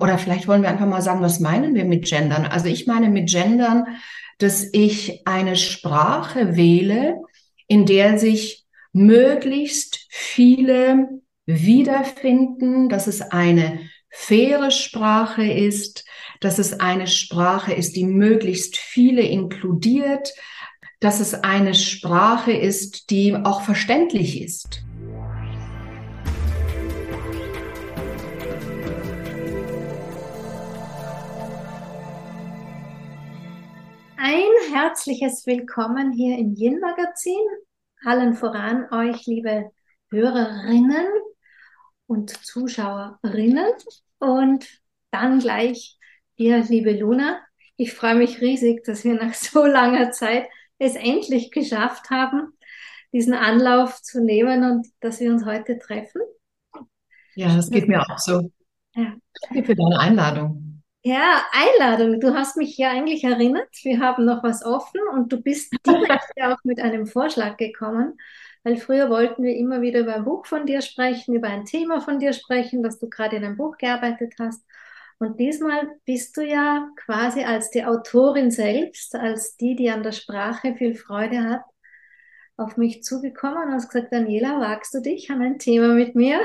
oder vielleicht wollen wir einfach mal sagen, was meinen wir mit Gendern? Also ich meine mit Gendern, dass ich eine Sprache wähle, in der sich möglichst viele wiederfinden, dass es eine faire Sprache ist, dass es eine Sprache ist, die möglichst viele inkludiert, dass es eine Sprache ist, die auch verständlich ist. Ein herzliches Willkommen hier im Yin Magazin. Allen voran euch, liebe Hörerinnen und Zuschauerinnen. Und dann gleich dir, liebe Luna. Ich freue mich riesig, dass wir nach so langer Zeit es endlich geschafft haben, diesen Anlauf zu nehmen und dass wir uns heute treffen. Ja, das geht mir auch so. Ja. Danke für deine Einladung. Ja, Einladung. Du hast mich ja eigentlich erinnert. Wir haben noch was offen und du bist direkt auch mit einem Vorschlag gekommen, weil früher wollten wir immer wieder über ein Buch von dir sprechen, über ein Thema von dir sprechen, dass du gerade in einem Buch gearbeitet hast. Und diesmal bist du ja quasi als die Autorin selbst, als die, die an der Sprache viel Freude hat, auf mich zugekommen und hast gesagt, Daniela, wagst du dich an ein Thema mit mir,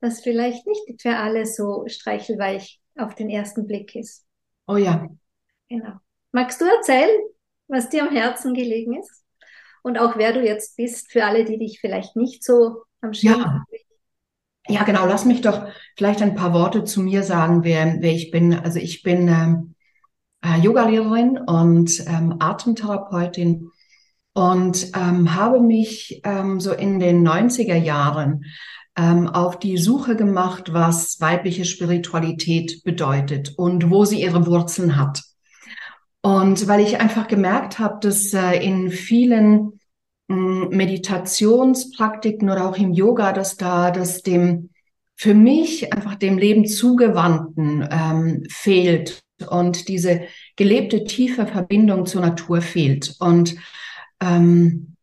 das vielleicht nicht für alle so streichelweich auf den ersten Blick ist. Oh ja. Genau. Magst du erzählen, was dir am Herzen gelegen ist? Und auch wer du jetzt bist, für alle, die dich vielleicht nicht so am Schirm ja. haben. Ja, genau. Lass mich doch vielleicht ein paar Worte zu mir sagen, wer, wer ich bin. Also ich bin ähm, äh, Yogalehrerin und ähm, Atemtherapeutin und ähm, habe mich ähm, so in den 90er Jahren ähm, auf die Suche gemacht, was weibliche Spiritualität bedeutet und wo sie ihre Wurzeln hat. Und weil ich einfach gemerkt habe, dass äh, in vielen äh, Meditationspraktiken oder auch im Yoga, dass da das dem für mich einfach dem Leben zugewandten ähm, fehlt und diese gelebte tiefe Verbindung zur Natur fehlt. Und ähm,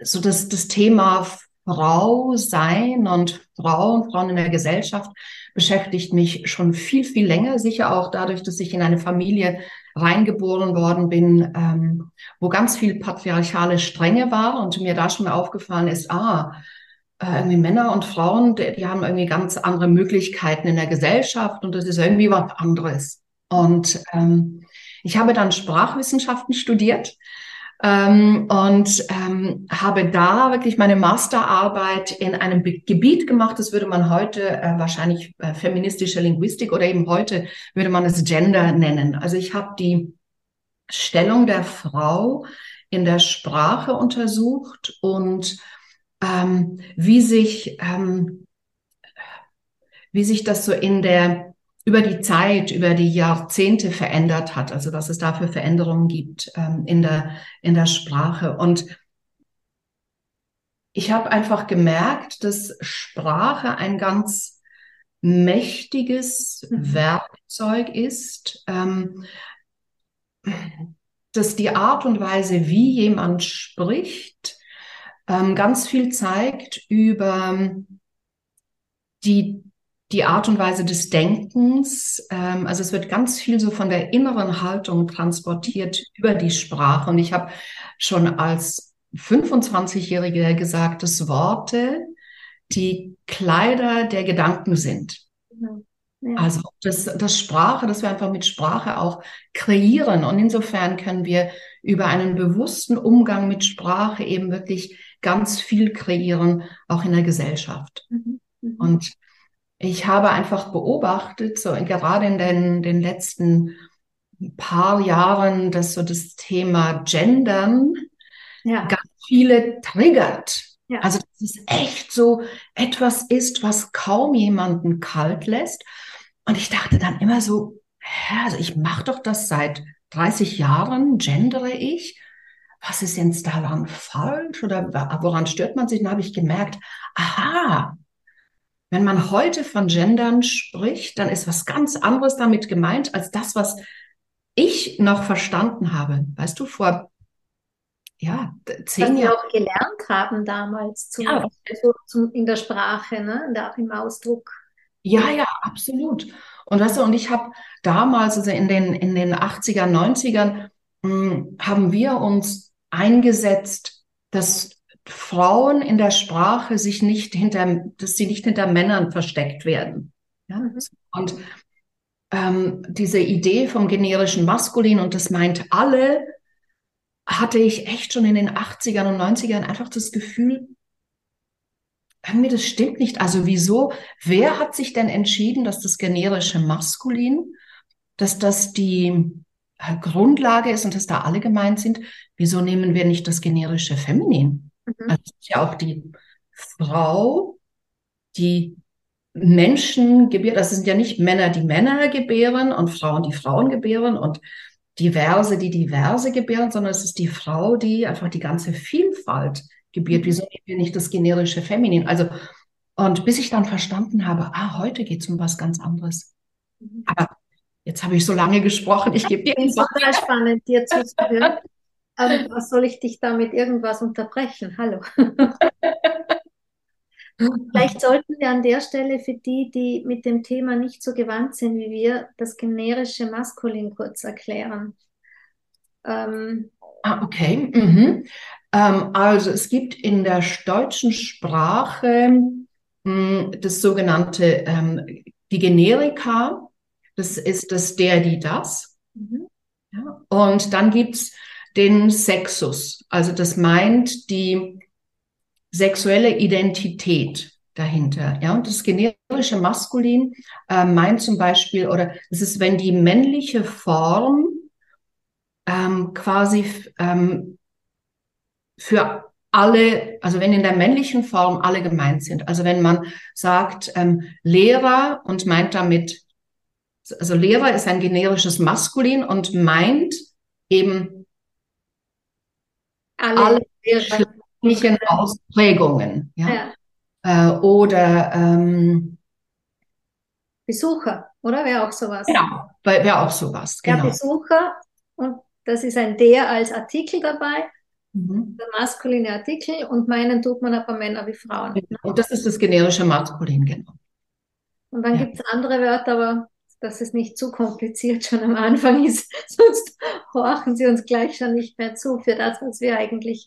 so dass das Thema Frau sein und Frauen, Frauen in der Gesellschaft beschäftigt mich schon viel, viel länger. Sicher auch dadurch, dass ich in eine Familie reingeboren worden bin, ähm, wo ganz viel patriarchale Strenge war und mir da schon aufgefallen ist, ah, äh, irgendwie Männer und Frauen, die, die haben irgendwie ganz andere Möglichkeiten in der Gesellschaft und das ist irgendwie was anderes. Und ähm, ich habe dann Sprachwissenschaften studiert ähm, und ähm, habe da wirklich meine Masterarbeit in einem Be Gebiet gemacht, das würde man heute äh, wahrscheinlich äh, feministische Linguistik oder eben heute würde man es Gender nennen. Also ich habe die Stellung der Frau in der Sprache untersucht und ähm, wie sich ähm, wie sich das so in der über die Zeit, über die Jahrzehnte verändert hat, also was es da für Veränderungen gibt ähm, in, der, in der Sprache. Und ich habe einfach gemerkt, dass Sprache ein ganz mächtiges mhm. Werkzeug ist, ähm, dass die Art und Weise, wie jemand spricht, ähm, ganz viel zeigt über die die Art und Weise des Denkens. Ähm, also es wird ganz viel so von der inneren Haltung transportiert über die Sprache. Und ich habe schon als 25-Jährige gesagt, dass Worte die Kleider der Gedanken sind. Ja. Also das, das Sprache, dass wir einfach mit Sprache auch kreieren. Und insofern können wir über einen bewussten Umgang mit Sprache eben wirklich ganz viel kreieren, auch in der Gesellschaft. Mhm. Mhm. Und ich habe einfach beobachtet, so gerade in den, den letzten paar Jahren, dass so das Thema Gendern ja. ganz viele triggert. Ja. Also, dass es echt so etwas ist, was kaum jemanden kalt lässt. Und ich dachte dann immer so, hä, also ich mache doch das seit 30 Jahren, gendere ich. Was ist jetzt daran falsch oder woran stört man sich? Dann habe ich gemerkt, aha, wenn man heute von Gendern spricht, dann ist was ganz anderes damit gemeint als das, was ich noch verstanden habe. Weißt du, vor ja, zehn Jahren. Was wir auch gelernt haben damals zum, ja. also zum, in der Sprache, ne? in der, im Ausdruck. Ja, ja, absolut. Und weißt du, und ich habe damals, also in den, in den 80er, 90ern, mh, haben wir uns eingesetzt, dass Frauen in der Sprache sich nicht hinter, dass sie nicht hinter Männern versteckt werden. Ja? Mhm. Und ähm, diese Idee vom generischen Maskulin, und das meint alle, hatte ich echt schon in den 80ern und 90ern einfach das Gefühl, irgendwie das stimmt nicht. Also wieso? Wer hat sich denn entschieden, dass das generische Maskulin, dass das die äh, Grundlage ist und dass da alle gemeint sind? Wieso nehmen wir nicht das generische Feminin? Mhm. Also ist ja auch die Frau, die Menschen gebärt. Das sind ja nicht Männer, die Männer gebären und Frauen, die Frauen gebären und Diverse, die Diverse gebären, sondern es ist die Frau, die einfach die ganze Vielfalt gebiert. Wieso nehmen wir nicht das generische Feminin? Also, und bis ich dann verstanden habe, ah, heute geht es um was ganz anderes. Mhm. Aber jetzt habe ich so lange gesprochen, ich gebe dir es total spannend, dir zuzuhören. Ähm, was soll ich dich damit irgendwas unterbrechen? Hallo. Vielleicht sollten wir an der Stelle für die, die mit dem Thema nicht so gewandt sind wie wir, das generische Maskulin kurz erklären. Ähm, Ah, okay. Mhm. Ähm, also es gibt in der deutschen Sprache mh, das sogenannte, ähm, die Generika. Das ist das der, die, das. mhm. Ja. Und dann gibt's den Sexus. Also das meint die sexuelle Identität dahinter. Ja, und das generische Maskulin äh, meint zum Beispiel, oder es ist, wenn die männliche Form ähm, quasi ähm, für alle, also wenn in der männlichen Form alle gemeint sind. Also wenn man sagt ähm, Lehrer und meint damit, also Lehrer ist ein generisches Maskulin und meint eben alle, alle schriftlichen Ausprägungen. Ja? Ja. Äh, oder ähm, Besucher, oder? Wäre auch sowas. genau, wäre auch sowas. Ja, Genau. Besucher und das ist ein der als Artikel dabei, Mhm. der maskuline Artikel und meinen tut man aber Männer wie Frauen. Und das ist das generische Maskulin, genau. Und dann Ja. gibt es andere Wörter, aber dass es nicht zu kompliziert schon am Anfang ist, sonst horchen sie uns gleich schon nicht mehr zu für das, was wir eigentlich,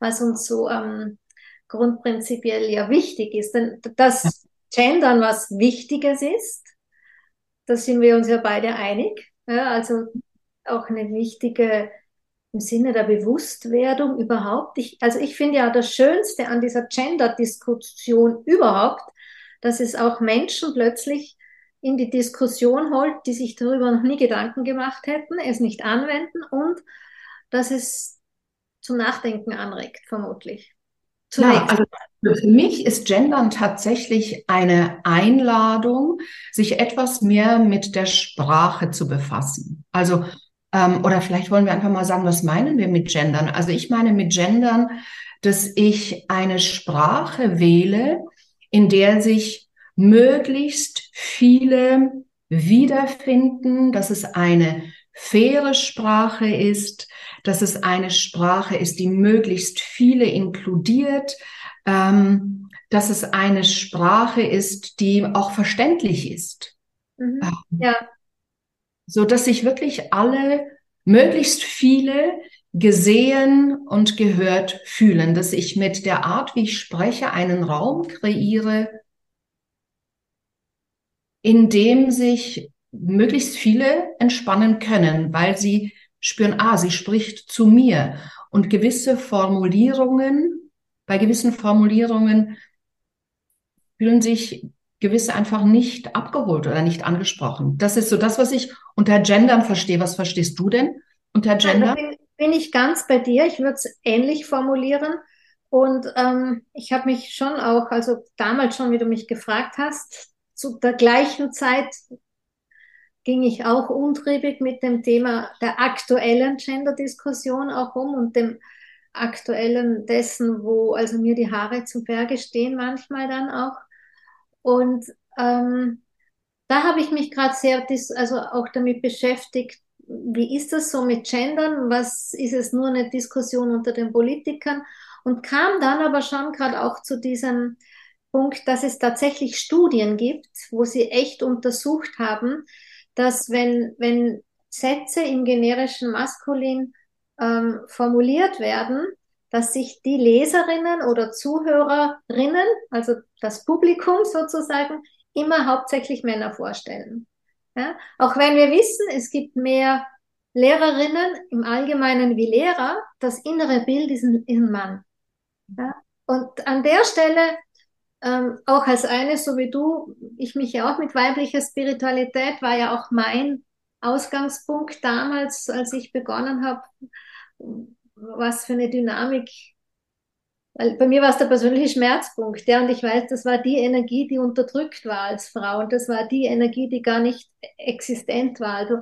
was uns so ähm, grundprinzipiell ja wichtig ist. Denn das Gendern was Wichtiges ist, da sind wir uns ja beide einig. Ja, also auch eine wichtige im Sinne der Bewusstwerdung überhaupt. Ich, also ich finde ja das Schönste an dieser Gender-Diskussion überhaupt, dass es auch Menschen plötzlich in die Diskussion holt, die sich darüber noch nie Gedanken gemacht hätten, es nicht anwenden und dass es zum Nachdenken anregt, vermutlich. Ja, also für mich ist Gendern tatsächlich eine Einladung, sich etwas mehr mit der Sprache zu befassen. Also, ähm, oder vielleicht wollen wir einfach mal sagen, was meinen wir mit Gendern? Also ich meine mit Gendern, dass ich eine Sprache wähle, in der sich möglichst viele wiederfinden, dass es eine faire Sprache ist, dass es eine Sprache ist, die möglichst viele inkludiert, ähm, dass es eine Sprache ist, die auch verständlich ist, Mhm. ähm, Ja, so dass sich wirklich alle, möglichst viele gesehen und gehört fühlen, dass ich mit der Art, wie ich spreche, einen Raum kreiere, in dem sich möglichst viele entspannen können, weil sie spüren, ah, sie spricht zu mir. Und gewisse Formulierungen, bei gewissen Formulierungen fühlen sich gewisse einfach nicht abgeholt oder nicht angesprochen. Das ist so das, was ich unter Gendern verstehe. Was verstehst du denn unter Gender? bin, bin ich ganz bei dir. Ich würde es ähnlich formulieren. Und ähm, ich habe mich schon auch, also damals schon, wie du mich gefragt hast, zu der gleichen Zeit ging ich auch untriebig mit dem Thema der aktuellen Gender-Diskussion auch um und dem aktuellen dessen, wo also mir die Haare zu Berge stehen manchmal dann auch. Und ähm, da habe ich mich gerade sehr, also auch damit beschäftigt, wie ist das so mit Gendern? Was ist es nur eine Diskussion unter den Politikern? Und kam dann aber schon gerade auch zu diesem Punkt, dass es tatsächlich Studien gibt, wo sie echt untersucht haben, dass wenn, wenn Sätze im generischen Maskulin ähm, formuliert werden, dass sich die Leserinnen oder Zuhörerinnen, also das Publikum sozusagen, immer hauptsächlich Männer vorstellen. Ja? Auch wenn wir wissen, es gibt mehr Lehrerinnen im Allgemeinen wie Lehrer, das innere Bild ist ein, ist ein Mann. Ja? Und an der Stelle, ähm, auch als eine, so wie du, ich mich ja auch mit weiblicher Spiritualität, war ja auch mein Ausgangspunkt damals, als ich begonnen habe, was für eine Dynamik. Weil bei mir war es der persönliche Schmerzpunkt, ja, und ich weiß, das war die Energie, die unterdrückt war als Frau, und das war die Energie, die gar nicht existent war. Also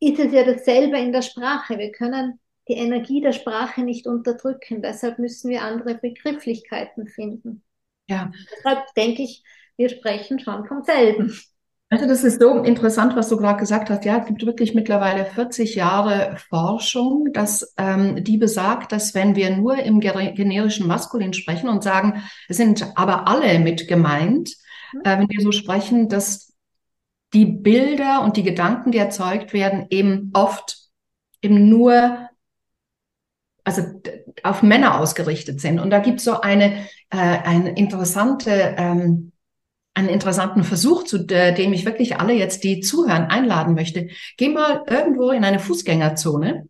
ist es ja dasselbe in der Sprache. Wir können die Energie der Sprache nicht unterdrücken, deshalb müssen wir andere Begrifflichkeiten finden. Ja. Deshalb denke ich, wir sprechen schon vom selben. Also das ist so interessant, was du gerade gesagt hast. Ja, es gibt wirklich mittlerweile 40 Jahre Forschung, dass ähm, die besagt, dass wenn wir nur im generischen Maskulin sprechen und sagen, es sind aber alle mit gemeint, mhm. äh, wenn wir so sprechen, dass die Bilder und die Gedanken, die erzeugt werden, eben oft eben nur also auf Männer ausgerichtet sind. Und da gibt es so eine, äh, eine interessante ähm, einen interessanten Versuch, zu dem ich wirklich alle jetzt, die zuhören, einladen möchte. Geh mal irgendwo in eine Fußgängerzone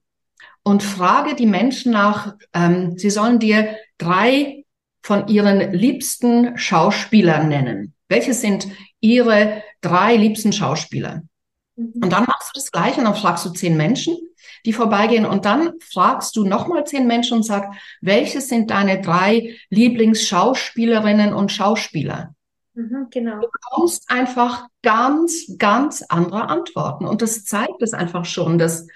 und frage die Menschen nach, ähm, sie sollen dir drei von ihren liebsten Schauspielern nennen. Welche sind ihre drei liebsten Schauspieler? Mhm. Und dann machst du das gleiche und dann fragst du zehn Menschen, die vorbeigehen und dann fragst du nochmal zehn Menschen und sagst, welche sind deine drei Lieblingsschauspielerinnen und Schauspieler? Mhm, genau. Du bekommst einfach ganz, ganz andere Antworten. Und das zeigt es einfach schon, dass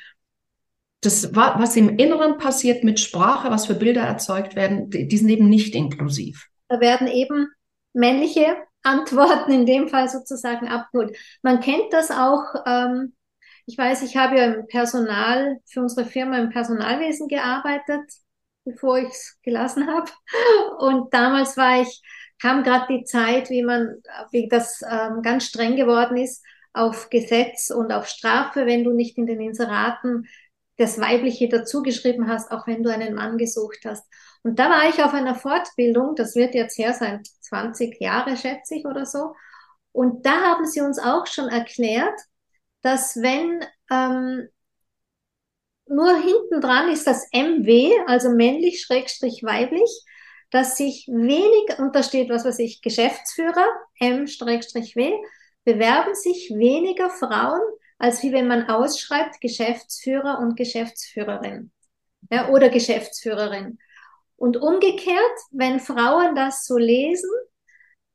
das, was im Inneren passiert mit Sprache, was für Bilder erzeugt werden, die sind eben nicht inklusiv. Da werden eben männliche Antworten in dem Fall sozusagen abgeholt. Man kennt das auch. Ähm, ich weiß, ich habe ja im Personal für unsere Firma im Personalwesen gearbeitet, bevor ich es gelassen habe. Und damals war ich kam gerade die Zeit, wie man, wie das ähm, ganz streng geworden ist, auf Gesetz und auf Strafe, wenn du nicht in den Inseraten das Weibliche dazugeschrieben hast, auch wenn du einen Mann gesucht hast. Und da war ich auf einer Fortbildung, das wird jetzt her sein, 20 Jahre schätze ich oder so. Und da haben sie uns auch schon erklärt, dass wenn ähm, nur hinten dran ist das MW, also männlich schrägstrich weiblich, dass sich wenig, und was weiß ich, Geschäftsführer, M-W, bewerben sich weniger Frauen, als wie wenn man ausschreibt Geschäftsführer und Geschäftsführerin ja, oder Geschäftsführerin. Und umgekehrt, wenn Frauen das so lesen,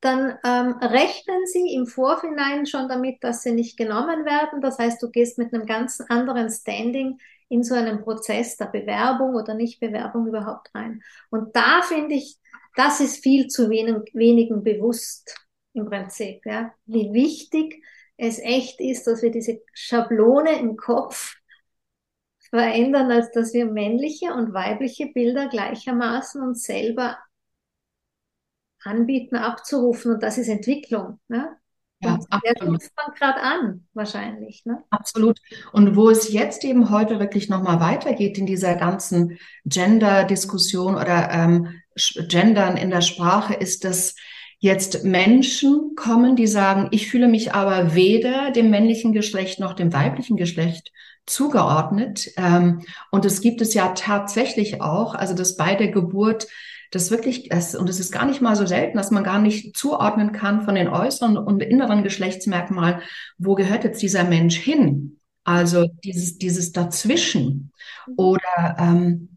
dann ähm, rechnen sie im Vorhinein schon damit, dass sie nicht genommen werden. Das heißt, du gehst mit einem ganz anderen Standing in so einen Prozess der Bewerbung oder Nichtbewerbung überhaupt rein. Und da finde ich, das ist viel zu wenig, wenigen bewusst im Prinzip, ja, wie wichtig es echt ist, dass wir diese Schablone im Kopf verändern, als dass wir männliche und weibliche Bilder gleichermaßen uns selber anbieten, abzurufen. Und das ist Entwicklung. Ne? Ja, der ruft man gerade an, wahrscheinlich. Ne? Absolut. Und wo es jetzt eben heute wirklich nochmal weitergeht in dieser ganzen Gender-Diskussion oder ähm, Gendern in der Sprache, ist, dass jetzt Menschen kommen, die sagen, ich fühle mich aber weder dem männlichen Geschlecht noch dem weiblichen Geschlecht zugeordnet. Ähm, und es gibt es ja tatsächlich auch, also dass bei der Geburt das wirklich, das, und es ist gar nicht mal so selten, dass man gar nicht zuordnen kann von den äußeren und inneren Geschlechtsmerkmalen, wo gehört jetzt dieser Mensch hin? Also dieses, dieses Dazwischen. Mhm. Oder ähm,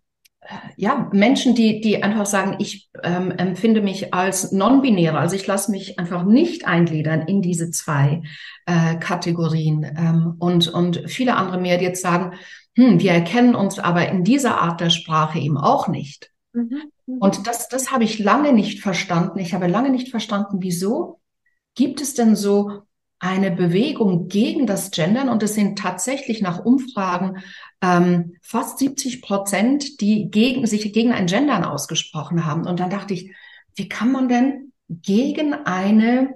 ja, Menschen, die, die einfach sagen, ich ähm, empfinde mich als non-binäre, also ich lasse mich einfach nicht eingliedern in diese zwei äh, Kategorien. Ähm, und, und viele andere mehr, die jetzt sagen, hm, wir erkennen uns aber in dieser Art der Sprache eben auch nicht. Mhm. Mhm. Und das, das habe ich lange nicht verstanden. Ich habe lange nicht verstanden, wieso gibt es denn so eine Bewegung gegen das Gendern und es sind tatsächlich nach Umfragen ähm, fast 70 Prozent, die gegen, sich gegen ein Gendern ausgesprochen haben. Und dann dachte ich, wie kann man denn gegen eine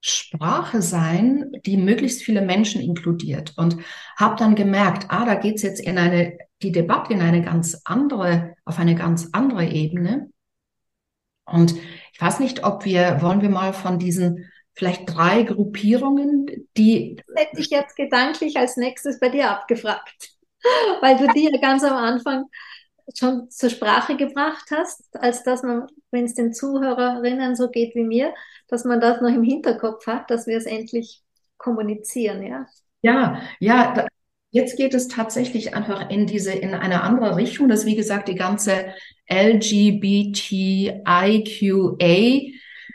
Sprache sein, die möglichst viele Menschen inkludiert. Und habe dann gemerkt, ah, da geht's jetzt in eine, die Debatte in eine ganz andere, auf eine ganz andere Ebene. Und ich weiß nicht, ob wir, wollen wir mal von diesen vielleicht drei Gruppierungen, die. Das hätte ich jetzt gedanklich als nächstes bei dir abgefragt, weil du die ja ganz am Anfang schon zur Sprache gebracht hast, als dass man, wenn es den Zuhörerinnen so geht wie mir, dass man das noch im Hinterkopf hat, dass wir es endlich kommunizieren, ja. Ja, ja, jetzt geht es tatsächlich einfach in diese, in eine andere Richtung, dass wie gesagt die ganze LGBTIQA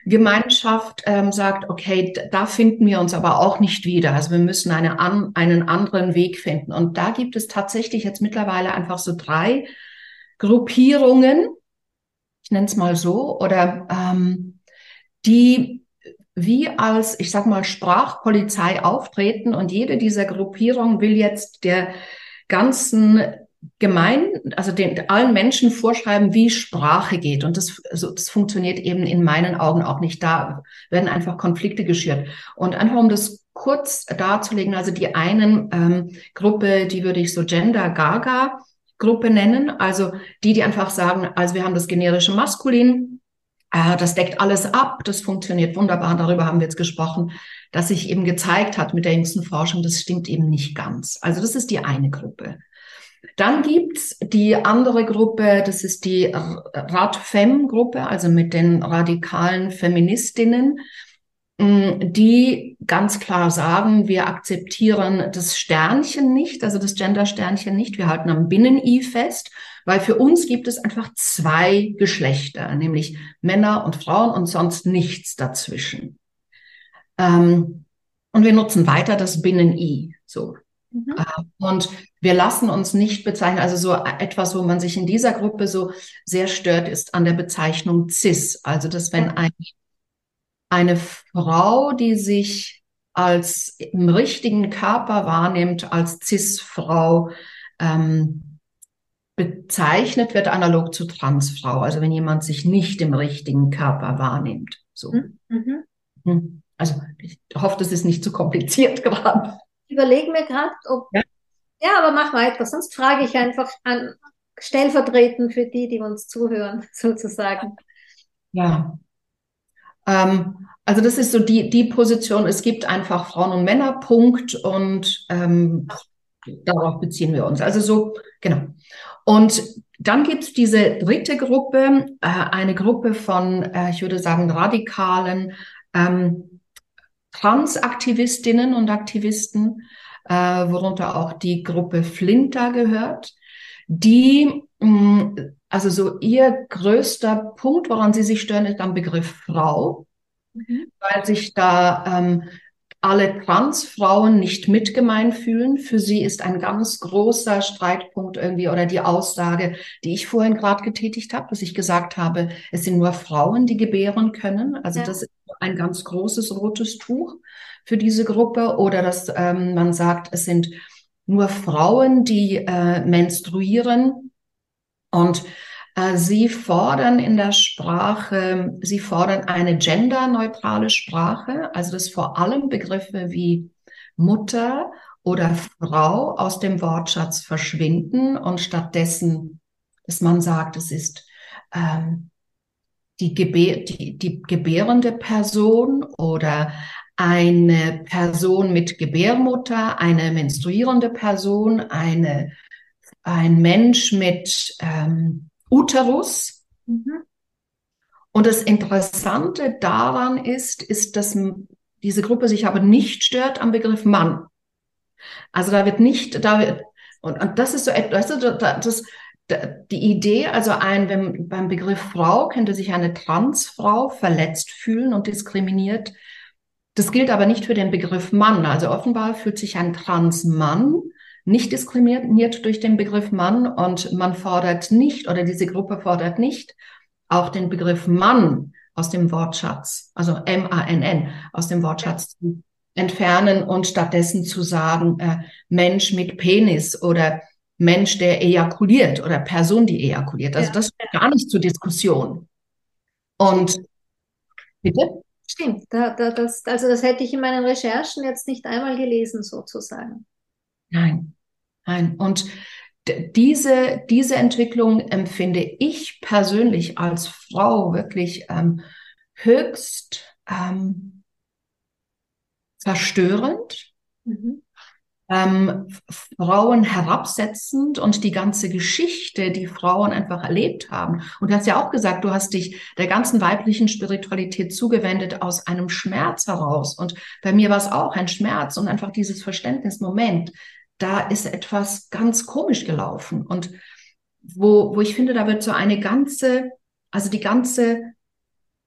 Gemeinschaft ähm, sagt, okay, da finden wir uns aber auch nicht wieder. Also wir müssen eine an, einen anderen Weg finden. Und da gibt es tatsächlich jetzt mittlerweile einfach so drei Gruppierungen, ich nenne es mal so, oder ähm, die wie als, ich sag mal, Sprachpolizei auftreten und jede dieser Gruppierungen will jetzt der ganzen gemein, also den allen Menschen vorschreiben, wie Sprache geht. Und das, also das funktioniert eben in meinen Augen auch nicht. Da werden einfach Konflikte geschürt. Und einfach um das kurz darzulegen, also die einen ähm, Gruppe, die würde ich so Gender Gaga Gruppe nennen, also die, die einfach sagen, also wir haben das generische Maskulin, äh, das deckt alles ab, das funktioniert wunderbar. Darüber haben wir jetzt gesprochen, dass sich eben gezeigt hat mit der jüngsten Forschung, das stimmt eben nicht ganz. Also das ist die eine Gruppe. Dann gibt's die andere Gruppe, das ist die Radfem-Gruppe, also mit den radikalen Feministinnen, die ganz klar sagen, wir akzeptieren das Sternchen nicht, also das Gender-Sternchen nicht, wir halten am Binnen-I fest, weil für uns gibt es einfach zwei Geschlechter, nämlich Männer und Frauen und sonst nichts dazwischen. Ähm, und wir nutzen weiter das Binnen-I. So. Mhm. Äh, und wir lassen uns nicht bezeichnen, also so etwas, wo man sich in dieser Gruppe so sehr stört, ist an der Bezeichnung cis. Also, dass wenn ein, eine Frau, die sich als im richtigen Körper wahrnimmt, als cis-Frau, ähm, bezeichnet wird, analog zu Transfrau. Also wenn jemand sich nicht im richtigen Körper wahrnimmt. So. Mhm. mhm. Hm. Also ich hoffe, das ist nicht zu kompliziert gerade überlege mir gerade, ob. Ja. ja, aber mach weiter, sonst frage ich einfach an stellvertretend für die, die uns zuhören, sozusagen. Ja. Ähm, also das ist so die, die Position, es gibt einfach Frauen und Männer, Punkt. Und ähm, darauf beziehen wir uns. Also so, genau. Und dann gibt es diese dritte Gruppe, äh, eine Gruppe von, äh, ich würde sagen, radikalen ähm, Transaktivistinnen und Aktivisten, äh, worunter auch die Gruppe Flinter gehört, die, mh, mm, also so ihr größter Punkt, woran sie sich stören, ist am Begriff Frau, mhm. weil sich da ähm, alle Transfrauen nicht mitgemein fühlen. Für sie ist ein ganz großer Streitpunkt irgendwie oder die Aussage, die ich vorhin gerade getätigt habe, dass ich gesagt habe, es sind nur Frauen, die gebären können. Also ja. das ist ein ganz großes rotes Tuch für diese Gruppe. Oder dass ähm, man sagt, es sind nur Frauen, die äh, menstruieren. Und äh, Sie fordern in der Sprache, Sie fordern eine genderneutrale Sprache, also dass vor allem Begriffe wie Mutter oder Frau aus dem Wortschatz verschwinden und stattdessen, dass man sagt, es ist ähm, die, gebär, die, die gebärende Person oder eine Person mit Gebärmutter, eine menstruierende Person, eine, ein Mensch mit ähm, Uterus. Mhm. Und das Interessante daran ist, ist, dass diese Gruppe sich aber nicht stört am Begriff Mann. Also da wird nicht, da wird, und, und das ist so etwas, das, die Idee, also ein, wenn, beim Begriff Frau könnte sich eine Transfrau verletzt fühlen und diskriminiert. Das gilt aber nicht für den Begriff Mann. Also offenbar fühlt sich ein Transmann nicht diskriminiert durch den Begriff Mann und man fordert nicht oder diese Gruppe fordert nicht auch den Begriff Mann aus dem Wortschatz, also M-A-N-N aus dem Wortschatz zu entfernen und stattdessen zu sagen äh, Mensch mit Penis oder Mensch, der ejakuliert oder Person, die ejakuliert. Also ja. das ist gar nicht zur Diskussion. Und Bitte? Stimmt, da, da, das, also das hätte ich in meinen Recherchen jetzt nicht einmal gelesen, sozusagen. Nein, nein. Und diese, diese Entwicklung empfinde ich persönlich als Frau wirklich ähm, höchst ähm, verstörend. Mhm ähm, Frauen herabsetzend und die ganze Geschichte, die Frauen einfach erlebt haben. Und du hast ja auch gesagt, du hast dich der ganzen weiblichen Spiritualität zugewendet aus einem Schmerz heraus. Und bei mir war es auch ein Schmerz und einfach dieses Verständnis, Moment, da ist etwas ganz komisch gelaufen. Und wo, wo ich finde, da wird so eine ganze, also die ganze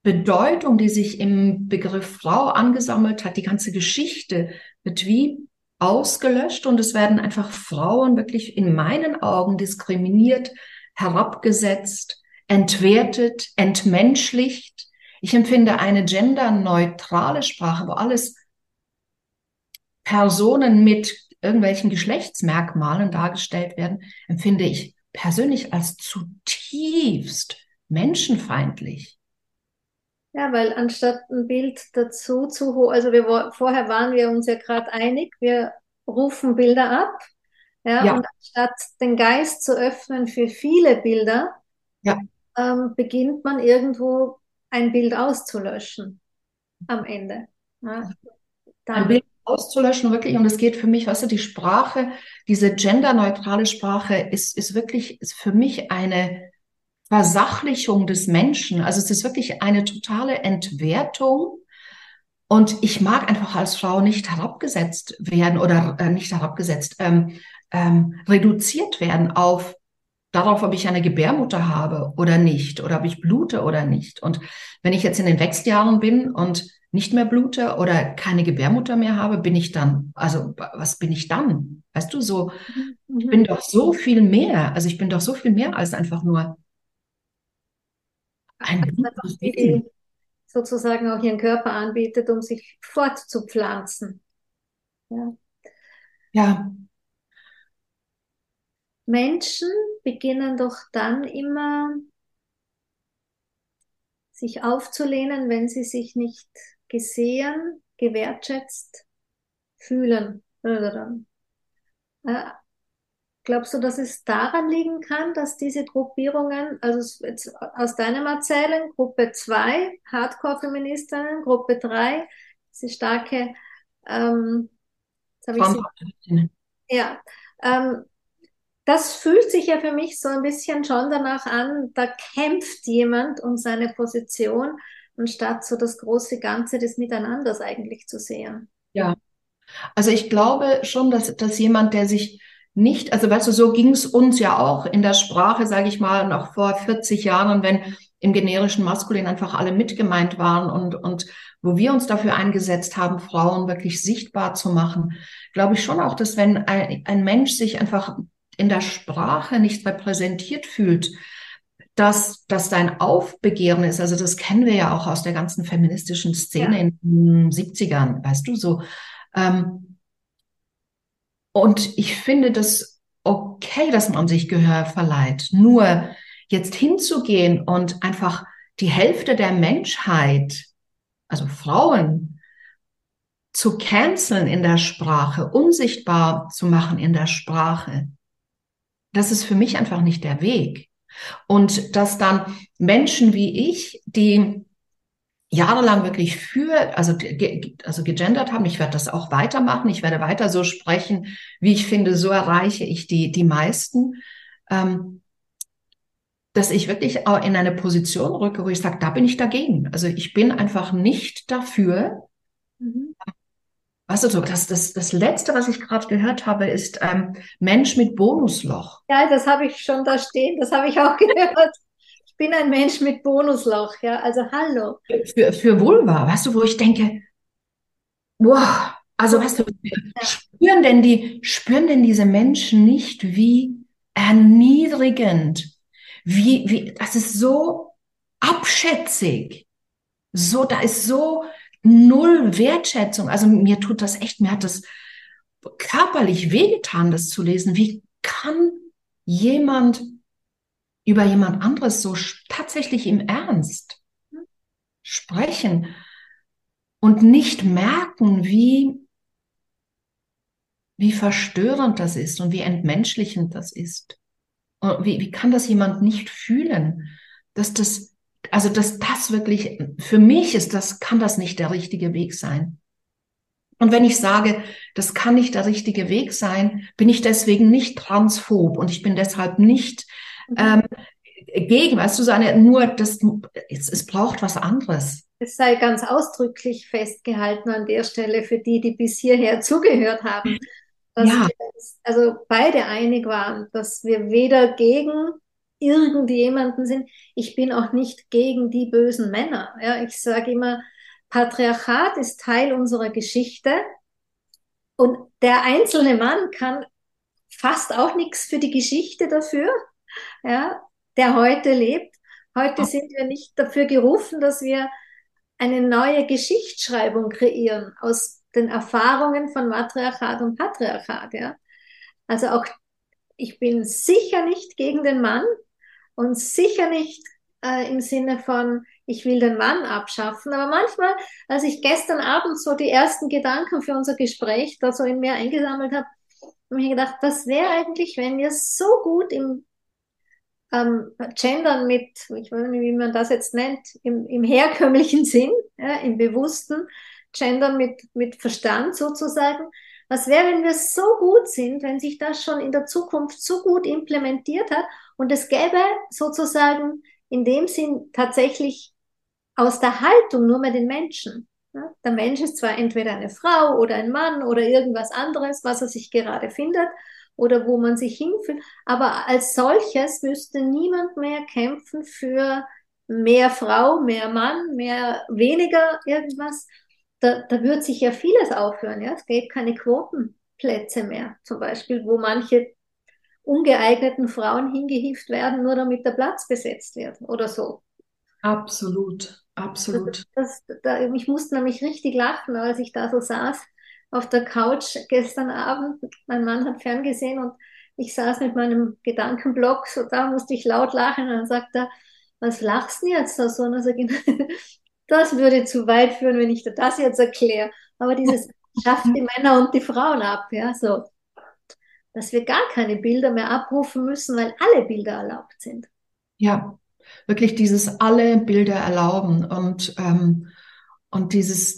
Bedeutung, die sich im Begriff Frau angesammelt hat, die ganze Geschichte wird wie ausgelöscht und es werden einfach Frauen wirklich in meinen Augen diskriminiert, herabgesetzt, entwertet, entmenschlicht. Ich empfinde eine genderneutrale Sprache, wo alles Personen mit irgendwelchen Geschlechtsmerkmalen dargestellt werden, empfinde ich persönlich als zutiefst menschenfeindlich. Ja, weil anstatt ein Bild dazu zu holen, also wir, vorher waren wir uns ja gerade einig, wir rufen Bilder ab. Ja, ja. und anstatt den Geist zu öffnen für viele Bilder, ja. ähm, beginnt man irgendwo ein Bild auszulöschen am Ende. Ja, ein Bild auszulöschen, wirklich. Und es geht für mich, weißt du, die Sprache, diese genderneutrale Sprache ist, ist wirklich, ist für mich eine, Versachlichung des Menschen. Also es ist wirklich eine totale Entwertung. Und ich mag einfach als Frau nicht herabgesetzt werden oder äh, nicht herabgesetzt, ähm, ähm, reduziert werden auf darauf, ob ich eine Gebärmutter habe oder nicht oder ob ich blute oder nicht. Und wenn ich jetzt in den Wechseljahren bin und nicht mehr blute oder keine Gebärmutter mehr habe, bin ich dann, also was bin ich dann? Weißt du, so, ich mhm. bin doch so viel mehr, also ich bin doch so viel mehr als einfach nur ein gutes die sozusagen auch ihren Körper anbietet, um sich fortzupflanzen. Ja. ja. Menschen beginnen doch dann immer sich aufzulehnen, wenn sie sich nicht gesehen, gewertschätzt fühlen. Glaubst du, dass es daran liegen kann, dass diese Gruppierungen, also jetzt aus deinem Erzählen, Gruppe 2, Hardcore-Feministinnen, Gruppe 3, diese starke, ähm, ich ja, ähm, das fühlt sich ja für mich so ein bisschen schon danach an, da kämpft jemand um seine Position, anstatt so das große Ganze des Miteinanders eigentlich zu sehen. Ja, also ich glaube schon, dass, dass jemand, der sich nicht, also weißt du, so ging es uns ja auch in der Sprache, sage ich mal, noch vor 40 Jahren, wenn im generischen Maskulin einfach alle mitgemeint waren und, und wo wir uns dafür eingesetzt haben, Frauen wirklich sichtbar zu machen, glaube ich schon auch, dass wenn ein, ein Mensch sich einfach in der Sprache nicht repräsentiert fühlt, dass das dein Aufbegehren ist. Also das kennen wir ja auch aus der ganzen feministischen Szene ja. in den 70ern, weißt du, so. Ähm, und ich finde das okay, dass man sich Gehör verleiht. Nur jetzt hinzugehen und einfach die Hälfte der Menschheit, also Frauen, zu canceln in der Sprache, unsichtbar zu machen in der Sprache, das ist für mich einfach nicht der Weg. Und dass dann Menschen wie ich, die jahrelang wirklich für, also, also gegendert haben. Ich werde das auch weitermachen. Ich werde weiter so sprechen, wie ich finde, so erreiche ich die, die meisten. Ähm, dass ich wirklich auch in eine Position rücke, wo ich sage, da bin ich dagegen. Also ich bin einfach nicht dafür. Weißt du, das, das, das Letzte, was ich gerade gehört habe, ist ähm, Mensch mit Bonusloch. Ja, das habe ich schon da stehen, das habe ich auch gehört bin ein Mensch mit Bonusloch, ja, also hallo. Für, für Vulva, weißt du, wo ich denke, wow, also weißt du, spüren denn die, spüren denn diese Menschen nicht, wie erniedrigend, wie, wie, das ist so abschätzig, so, da ist so null Wertschätzung. Also mir tut das echt, mir hat das körperlich wehgetan, das zu lesen. Wie kann jemand über jemand anderes so tatsächlich im Ernst sprechen und nicht merken, wie, wie verstörend das ist und wie entmenschlichend das ist. Und wie, wie kann das jemand nicht fühlen, dass das, also dass das wirklich, für mich ist das, kann das nicht der richtige Weg sein. Und wenn ich sage, das kann nicht der richtige Weg sein, bin ich deswegen nicht transphob und ich bin deshalb nicht mhm. ähm, gegen, weißt du, so eine, nur das, es, es braucht was anderes. Es sei ganz ausdrücklich festgehalten an der Stelle für die, die bis hierher zugehört haben, dass ja. wir also beide einig waren, dass wir weder gegen irgendjemanden sind. Ich bin auch nicht gegen die bösen Männer. Ja, ich sage immer, Patriarchat ist Teil unserer Geschichte und der einzelne Mann kann fast auch nichts für die Geschichte dafür, ja, der heute lebt. Heute sind wir nicht dafür gerufen, dass wir eine neue Geschichtsschreibung kreieren aus den Erfahrungen von Matriarchat und Patriarchat. Ja. Also auch ich bin sicher nicht gegen den Mann und sicher nicht äh, im Sinne von, ich will den Mann abschaffen. Aber manchmal, als ich gestern Abend so die ersten Gedanken für unser Gespräch da so in mir eingesammelt habe, habe ich gedacht, was wäre eigentlich, wenn wir so gut im ähm, Gendern mit, ich weiß nicht, wie man das jetzt nennt, im, im herkömmlichen Sinn, ja, im bewussten Gendern mit, mit Verstand sozusagen. Was wäre, wenn wir so gut sind, wenn sich das schon in der Zukunft so gut implementiert hat und es gäbe sozusagen in dem Sinn tatsächlich aus der Haltung nur mehr den Menschen. Der Mensch ist zwar entweder eine Frau oder ein Mann oder irgendwas anderes, was er sich gerade findet, oder wo man sich hinfühlt. Aber als solches müsste niemand mehr kämpfen für mehr Frau, mehr Mann, mehr weniger irgendwas. Da, da wird sich ja vieles aufhören. Ja? Es gäbe keine Quotenplätze mehr, zum Beispiel, wo manche ungeeigneten Frauen hingehieft werden, nur damit der Platz besetzt wird oder so. Absolut, absolut. Das, das, da, ich musste nämlich richtig lachen, als ich da so saß auf der Couch gestern Abend. Mein Mann hat ferngesehen und ich saß mit meinem Gedankenblock, so da musste ich laut lachen und dann sagt er, was lachst du jetzt da so? Und sage ich, das würde zu weit führen, wenn ich dir das jetzt erkläre. Aber dieses schafft die Männer und die Frauen ab, ja, so. Dass wir gar keine Bilder mehr abrufen müssen, weil alle Bilder erlaubt sind. Ja, wirklich dieses alle Bilder erlauben und, ähm, und dieses,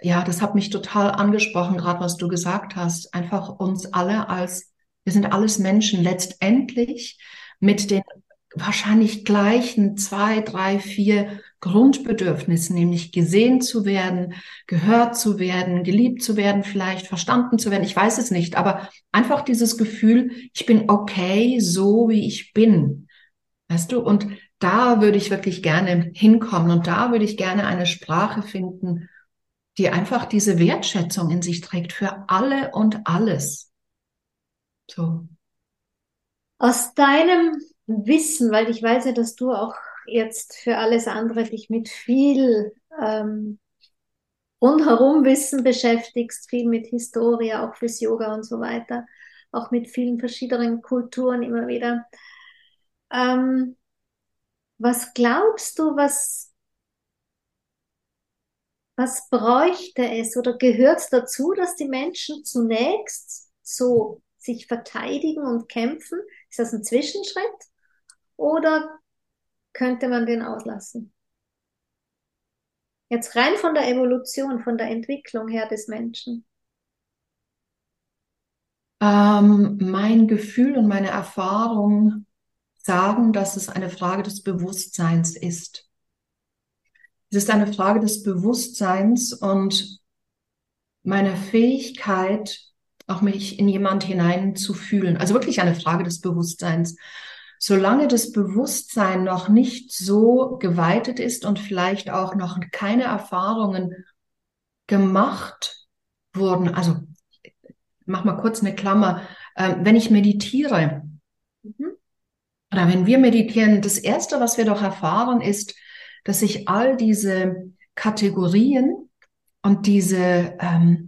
ja, das hat mich total angesprochen, gerade was du gesagt hast. Einfach uns alle als, wir sind alles Menschen, letztendlich mit den wahrscheinlich gleichen zwei, drei, vier Grundbedürfnissen, nämlich gesehen zu werden, gehört zu werden, geliebt zu werden, vielleicht verstanden zu werden. Ich weiß es nicht, aber einfach dieses Gefühl, ich bin okay, so wie ich bin. Weißt du? Und da würde ich wirklich gerne hinkommen und da würde ich gerne eine Sprache finden, die einfach diese Wertschätzung in sich trägt für alle und alles. So. Aus deinem Wissen, weil ich weiß ja, dass du auch jetzt für alles andere dich mit viel ähm, rundherum Wissen beschäftigst, viel mit Historie, auch fürs Yoga und so weiter, auch mit vielen verschiedenen Kulturen immer wieder. Ähm, was glaubst du, was, was bräuchte es oder gehört dazu, dass die Menschen zunächst so sich verteidigen und kämpfen? Ist das ein Zwischenschritt oder könnte man den auslassen? Jetzt rein von der Evolution, von der Entwicklung her des Menschen. Ähm, mein Gefühl und meine Erfahrung sagen, dass es eine Frage des Bewusstseins ist. Es ist eine Frage des Bewusstseins und meiner Fähigkeit, auch mich in jemand hinein zu fühlen. Also wirklich eine Frage des Bewusstseins. Solange das Bewusstsein noch nicht so geweitet ist und vielleicht auch noch keine Erfahrungen gemacht wurden, also mach mal kurz eine Klammer, äh, wenn ich meditiere, mhm. oder wenn wir meditieren, das Erste, was wir doch erfahren, ist, dass sich all diese Kategorien und diese ähm,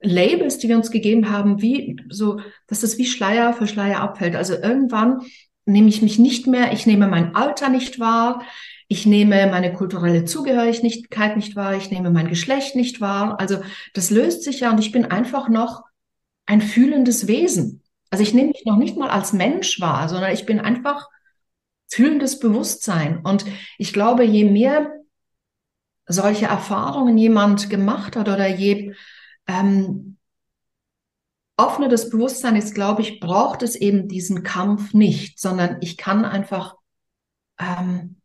Labels, die wir uns gegeben haben, wie so, dass das wie Schleier für Schleier abfällt. Also irgendwann nehme ich mich nicht mehr, ich nehme mein Alter nicht wahr, ich nehme meine kulturelle Zugehörigkeit nicht wahr, ich nehme mein Geschlecht nicht wahr. Also das löst sich ja und ich bin einfach noch ein fühlendes Wesen. Also ich nehme mich noch nicht mal als Mensch wahr, sondern ich bin einfach fühlendes Bewusstsein. Und ich glaube, je mehr solche Erfahrungen jemand gemacht hat oder je ähm, offener das Bewusstsein ist, glaube ich, braucht es eben diesen Kampf nicht, sondern ich kann einfach ähm,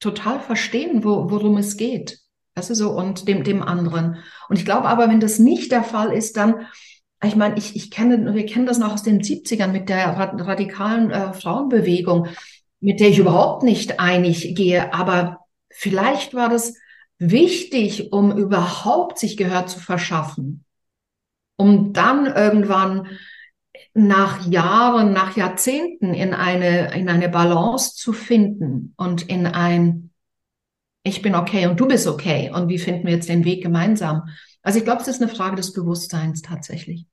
total verstehen, wo, worum es geht. Weißt du so, und dem, dem anderen. Und ich glaube aber, wenn das nicht der Fall ist, dann, ich meine, ich, ich kenne, wir kennen das noch aus den 70ern mit der radikalen äh, Frauenbewegung, mit der ich überhaupt nicht einig gehe. Aber vielleicht war das wichtig, um überhaupt sich Gehör zu verschaffen. Um dann irgendwann nach Jahren, nach Jahrzehnten in eine, in eine Balance zu finden und in ein, ich bin okay und du bist okay und wie finden wir jetzt den Weg gemeinsam? Also ich glaube, es ist eine Frage des Bewusstseins tatsächlich.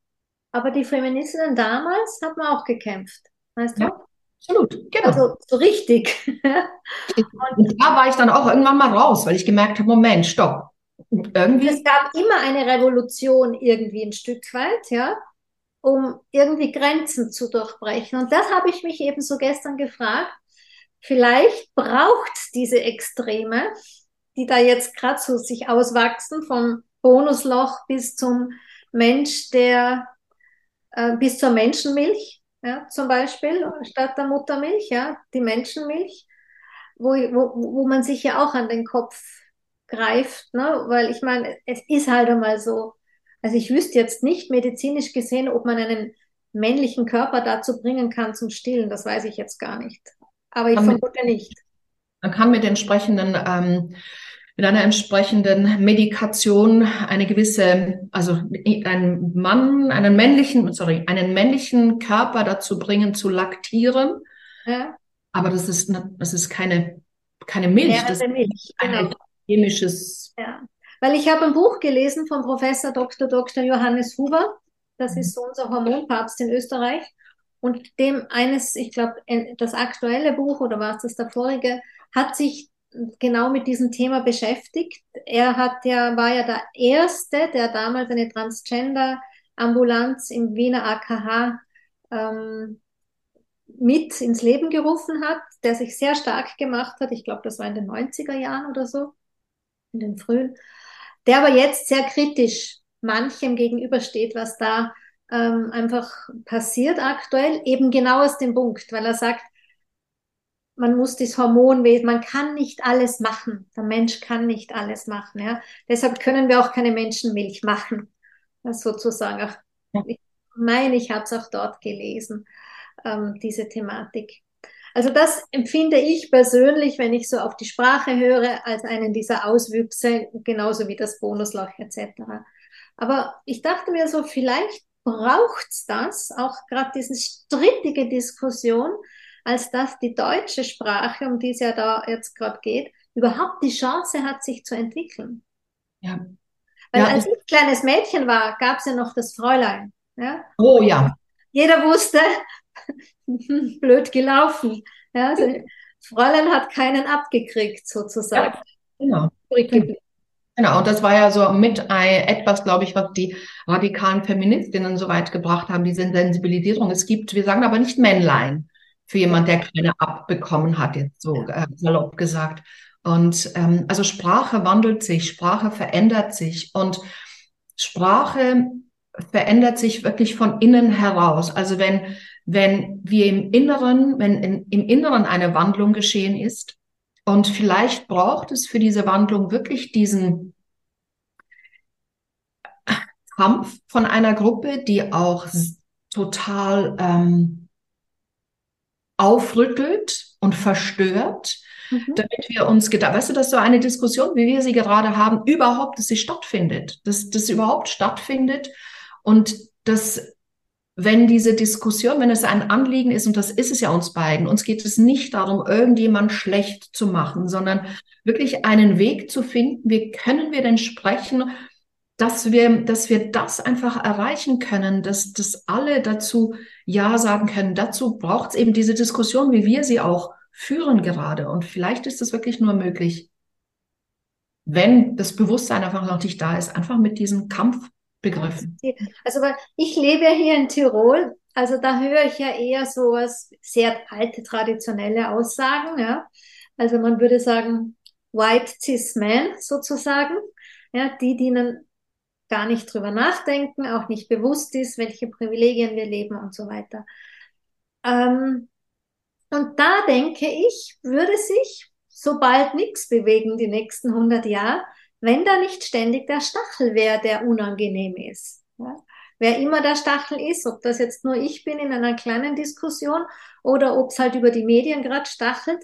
Aber die Feministinnen damals haben auch gekämpft, weißt du? Ja, absolut, genau. Also so richtig. und da war ich dann auch irgendwann mal raus, weil ich gemerkt habe, Moment, stopp. Und irgendwie. Es gab immer eine Revolution irgendwie ein Stück weit, ja um irgendwie Grenzen zu durchbrechen. Und das habe ich mich eben so gestern gefragt. Vielleicht braucht diese Extreme, die da jetzt gerade so sich auswachsen, vom Bonusloch bis zum Mensch, der äh, bis zur Menschenmilch, ja, zum Beispiel, statt der Muttermilch, ja, die Menschenmilch, wo, wo, wo man sich ja auch an den Kopf greift, ne? weil ich meine, es ist halt einmal so, also ich wüsste jetzt nicht medizinisch gesehen, ob man einen männlichen Körper dazu bringen kann zum Stillen. Das weiß ich jetzt gar nicht. Aber ich vermute nicht. Man kann mit entsprechenden ähm, mit einer entsprechenden Medikation eine gewisse, also einen Mann, einen männlichen, sorry, einen männlichen Körper dazu bringen zu laktieren. Ja. Aber das ist, das ist keine, keine Milch, ja, das Milch, ist ein genau. chemisches. Ja. Weil ich habe ein Buch gelesen von Professor Dr. Dr. Johannes Huber. Das ist so unser Hormonpapst in Österreich. Und dem eines, ich glaube, das aktuelle Buch oder war es das der vorige, hat sich genau mit diesem Thema beschäftigt. Er hat ja, war ja der Erste, der damals eine Transgender-Ambulanz im Wiener AKH ähm, mit ins Leben gerufen hat, der sich sehr stark gemacht hat. Ich glaube, das war in den 90er Jahren oder so, in den frühen der aber jetzt sehr kritisch manchem gegenübersteht, was da ähm, einfach passiert aktuell, eben genau aus dem Punkt, weil er sagt, man muss das Hormonwesen, man kann nicht alles machen. Der Mensch kann nicht alles machen. Ja? Deshalb können wir auch keine Menschenmilch machen, sozusagen. Ach, ich meine, ich habe es auch dort gelesen, ähm, diese Thematik. Also das empfinde ich persönlich, wenn ich so auf die Sprache höre, als einen dieser Auswüchse, genauso wie das Bonusloch etc. Aber ich dachte mir so, vielleicht braucht's das, auch gerade diese strittige Diskussion, als dass die deutsche Sprache, um die es ja da jetzt gerade geht, überhaupt die Chance hat, sich zu entwickeln. Ja. Weil ja, als ich kleines Mädchen war, gab es ja noch das Fräulein. Ja? Oh ja. Jeder wusste, blöd gelaufen. Ja, also Fräulein hat keinen abgekriegt, sozusagen. Ja, genau. Genau, und das war ja so mit etwas, glaube ich, was die radikalen Feministinnen so weit gebracht haben, diese Sensibilisierung. Es gibt, wir sagen aber nicht Männlein für jemand, der keine abbekommen hat, jetzt so äh, salopp gesagt. Und ähm, also Sprache wandelt sich, Sprache verändert sich und Sprache verändert sich wirklich von innen heraus. Also wenn wenn wir im Inneren, wenn in, im Inneren eine Wandlung geschehen ist und vielleicht braucht es für diese Wandlung wirklich diesen Kampf von einer Gruppe, die auch total ähm, aufrüttelt und verstört, mhm. damit wir uns gedacht, weißt du, dass so eine Diskussion, wie wir sie gerade haben, überhaupt, dass sie stattfindet, dass das überhaupt stattfindet und dass wenn diese Diskussion, wenn es ein Anliegen ist, und das ist es ja uns beiden, uns geht es nicht darum, irgendjemand schlecht zu machen, sondern wirklich einen Weg zu finden, wie können wir denn sprechen, dass wir, dass wir das einfach erreichen können, dass, dass alle dazu Ja sagen können. Dazu braucht es eben diese Diskussion, wie wir sie auch führen gerade. Und vielleicht ist es wirklich nur möglich, wenn das Bewusstsein einfach noch nicht da ist, einfach mit diesen Kampfbegriffen. Also ich lebe ja hier in Tirol, also da höre ich ja eher so was sehr alte, traditionelle Aussagen. Ja. Also man würde sagen, White Cis Men sozusagen, ja, die, die gar nicht drüber nachdenken, auch nicht bewusst ist, welche Privilegien wir leben und so weiter. Ähm, und da denke ich, würde sich sobald nichts bewegen die nächsten 100 Jahre, wenn da nicht ständig der Stachel wäre, der unangenehm ist. Ja? Wer immer der Stachel ist, ob das jetzt nur ich bin in einer kleinen Diskussion oder ob es halt über die Medien gerade stachelt,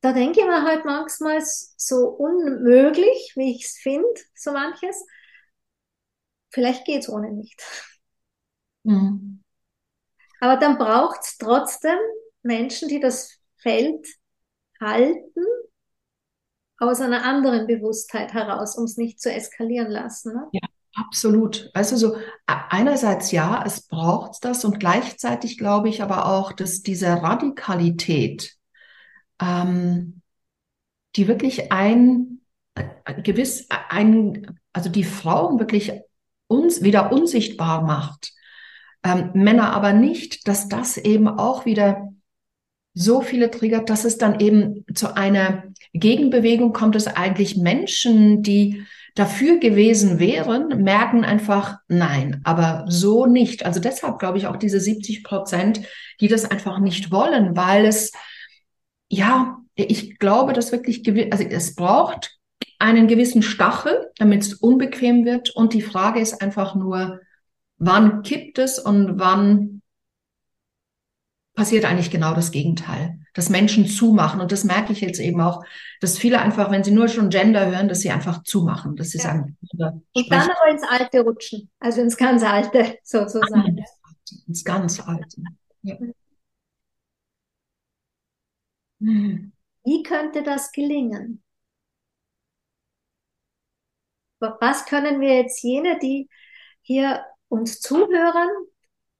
da denke ich mir halt manchmal so unmöglich, wie ich es finde, so manches. Vielleicht geht es ohne nicht. Mhm. Aber dann braucht es trotzdem Menschen, die das Feld halten, aus einer anderen Bewusstheit heraus, um es nicht zu eskalieren lassen. Ne? Ja, absolut. Also so einerseits ja, es braucht das und gleichzeitig glaube ich aber auch, dass diese Radikalität, ähm, die wirklich ein, ein gewiss ein, also die Frauen wirklich uns wieder unsichtbar macht, ähm, Männer aber nicht, dass das eben auch wieder so viele triggert, dass es dann eben zu einer Gegenbewegung kommt, dass eigentlich Menschen, die dafür gewesen wären, merken einfach nein, aber so nicht. Also deshalb glaube ich auch diese 70 Prozent, die das einfach nicht wollen, weil es, ja, ich glaube, dass wirklich, also es braucht einen gewissen Stachel, damit es unbequem wird. Und die Frage ist einfach nur, wann kippt es und wann passiert eigentlich genau das Gegenteil, dass Menschen zumachen. Und das merke ich jetzt eben auch, dass viele einfach, wenn sie nur schon Gender hören, dass sie einfach zumachen, dass sie ja. sagen. Und dann aber ins Alte rutschen, also ins ganz Alte sozusagen. Ins ganz Alte. Ja. Wie könnte das gelingen? Was können wir jetzt jene, die hier uns zuhören,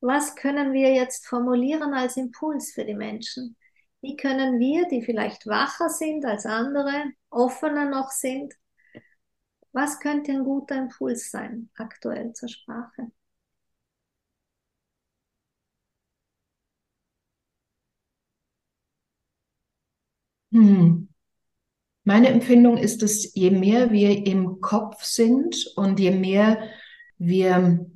was können wir jetzt formulieren als Impuls für die Menschen? Wie können wir, die vielleicht wacher sind als andere, offener noch sind, was könnte ein guter Impuls sein aktuell zur Sprache? Hm. Meine Empfindung ist, dass je mehr wir im Kopf sind und je mehr wir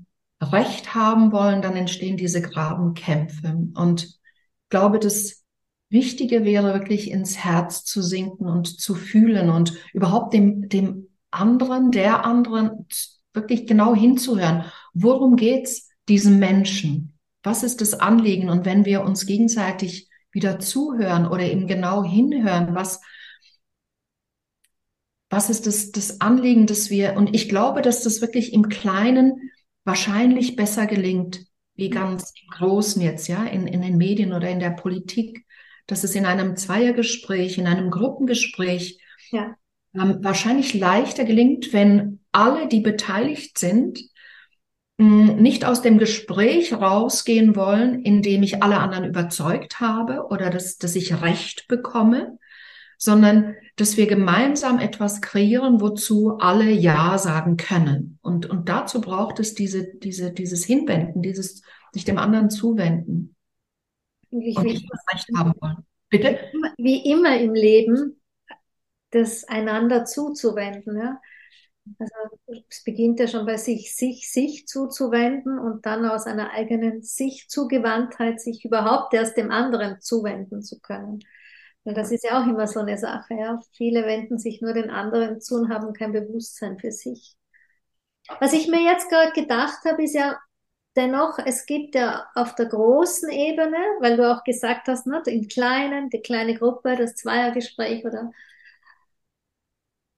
Recht haben wollen, dann entstehen diese Grabenkämpfe. Und ich glaube, das Wichtige wäre wirklich ins Herz zu sinken und zu fühlen und überhaupt dem, dem anderen, der anderen wirklich genau hinzuhören. Worum geht's diesem Menschen? Was ist das Anliegen? Und wenn wir uns gegenseitig wieder zuhören oder eben genau hinhören, was, was ist das, das Anliegen, dass wir, und ich glaube, dass das wirklich im Kleinen wahrscheinlich besser gelingt, wie ganz im Großen jetzt, ja, in, in den Medien oder in der Politik, dass es in einem Zweiergespräch, in einem Gruppengespräch ja. ähm, wahrscheinlich leichter gelingt, wenn alle, die beteiligt sind, mh, nicht aus dem Gespräch rausgehen wollen, indem ich alle anderen überzeugt habe oder dass, dass ich Recht bekomme, sondern dass wir gemeinsam etwas kreieren, wozu alle Ja sagen können. Und, und dazu braucht es diese, diese, dieses Hinwenden, dieses sich dem anderen zuwenden. Wie und nicht das Recht haben wollen. Bitte? Wie immer im Leben, das einander zuzuwenden. Ja? Also es beginnt ja schon bei sich, sich, sich zuzuwenden und dann aus einer eigenen Sich-Zugewandtheit sich überhaupt erst dem anderen zuwenden zu können. Weil das ist ja auch immer so eine Sache. Ja? Viele wenden sich nur den anderen zu und haben kein Bewusstsein für sich. Was ich mir jetzt gerade gedacht habe, ist ja dennoch, es gibt ja auf der großen Ebene, weil du auch gesagt hast, ne, im Kleinen, die kleine Gruppe, das Zweiergespräch oder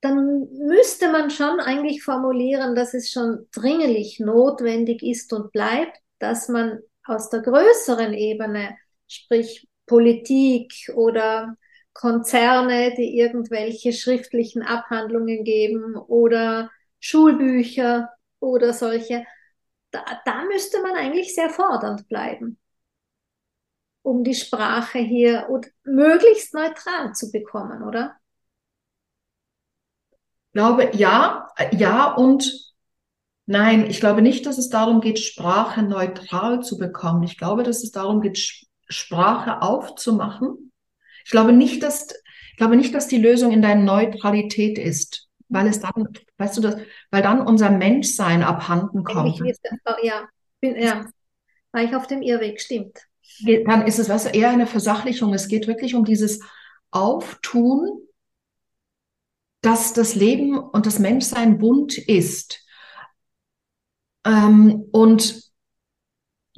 dann müsste man schon eigentlich formulieren, dass es schon dringlich notwendig ist und bleibt, dass man aus der größeren Ebene, sprich Politik oder Konzerne, die irgendwelche schriftlichen Abhandlungen geben oder Schulbücher oder solche. Da, da müsste man eigentlich sehr fordernd bleiben, um die Sprache hier und möglichst neutral zu bekommen, oder? Ich glaube, ja, ja und nein. Ich glaube nicht, dass es darum geht, Sprache neutral zu bekommen. Ich glaube, dass es darum geht, Sprache aufzumachen. Ich glaube nicht, dass, ich glaube nicht, dass die Lösung in der Neutralität ist, weil es dann, weißt du das, weil dann unser Menschsein abhanden kommt. ja, bin, ja, war ich auf dem Irrweg, stimmt. Dann ist es, weißt du, eher eine Versachlichung. Es geht wirklich um dieses Auftun, dass das Leben und das Menschsein bunt ist. Ähm, und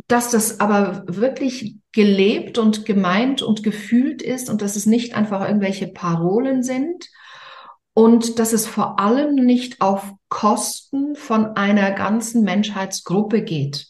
dass das aber wirklich gelebt und gemeint und gefühlt ist und dass es nicht einfach irgendwelche Parolen sind und dass es vor allem nicht auf Kosten von einer ganzen Menschheitsgruppe geht.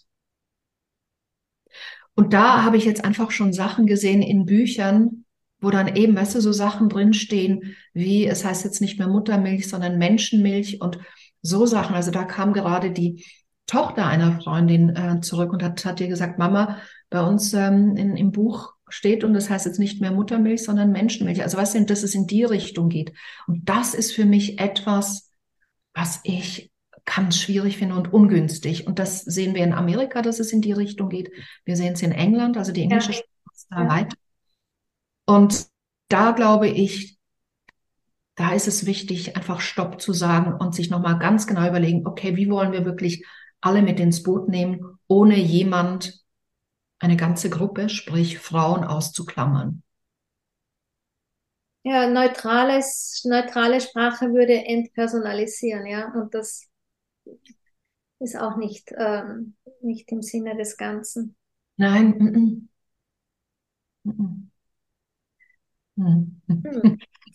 Und da habe ich jetzt einfach schon Sachen gesehen in Büchern, wo dann eben, weißt du, so Sachen drinstehen, wie es heißt jetzt nicht mehr Muttermilch, sondern Menschenmilch und so Sachen. Also da kam gerade die Tochter einer Freundin äh, zurück und hat, hat ihr gesagt, Mama, bei uns ähm, in, im Buch steht und das heißt jetzt nicht mehr Muttermilch, sondern Menschenmilch. Also was denn, dass es in die Richtung geht. Und das ist für mich etwas, was ich ganz schwierig finde und ungünstig. Und das sehen wir in Amerika, dass es in die Richtung geht. Wir sehen es in England, also die englische ja. Sprache ist da ja. weiter. Und da glaube ich, da ist es wichtig, einfach Stopp zu sagen und sich nochmal ganz genau überlegen, okay, wie wollen wir wirklich alle mit ins Boot nehmen, ohne jemand, eine ganze Gruppe, sprich Frauen auszuklammern. Ja, neutrales, neutrale Sprache würde entpersonalisieren, ja, und das ist auch nicht, ähm, nicht im Sinne des Ganzen. Nein. M -m. M.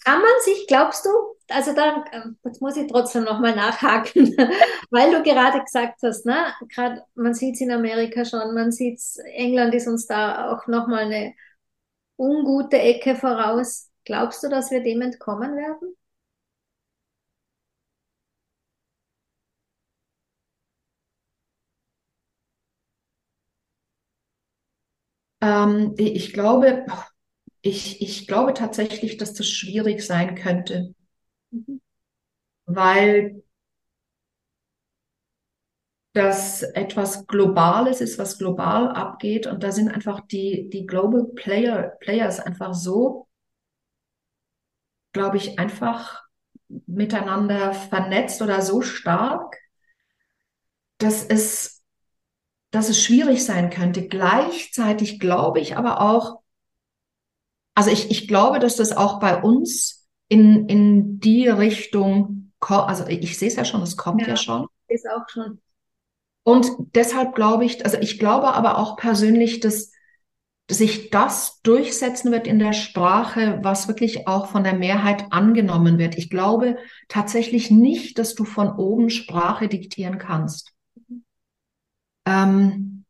Kann man sich, glaubst du, also da, jetzt muss ich trotzdem nochmal nachhaken, weil du gerade gesagt hast, ne, gerade man sieht es in Amerika schon, man sieht England ist uns da auch nochmal eine ungute Ecke voraus. Glaubst du, dass wir dem entkommen werden? Ähm, ich glaube, ich, ich glaube tatsächlich, dass das schwierig sein könnte, mhm. weil das etwas Globales ist, was global abgeht. Und da sind einfach die, die Global Player, Players einfach so, glaube ich, einfach miteinander vernetzt oder so stark, dass es, dass es schwierig sein könnte. Gleichzeitig glaube ich aber auch, also ich, ich glaube, dass das auch bei uns in, in die Richtung. Also ich sehe es ja schon, es kommt ja, ja schon. Ist auch schon. Und deshalb glaube ich, also ich glaube aber auch persönlich, dass, dass sich das durchsetzen wird in der Sprache, was wirklich auch von der Mehrheit angenommen wird. Ich glaube tatsächlich nicht, dass du von oben Sprache diktieren kannst. Mhm. Ähm,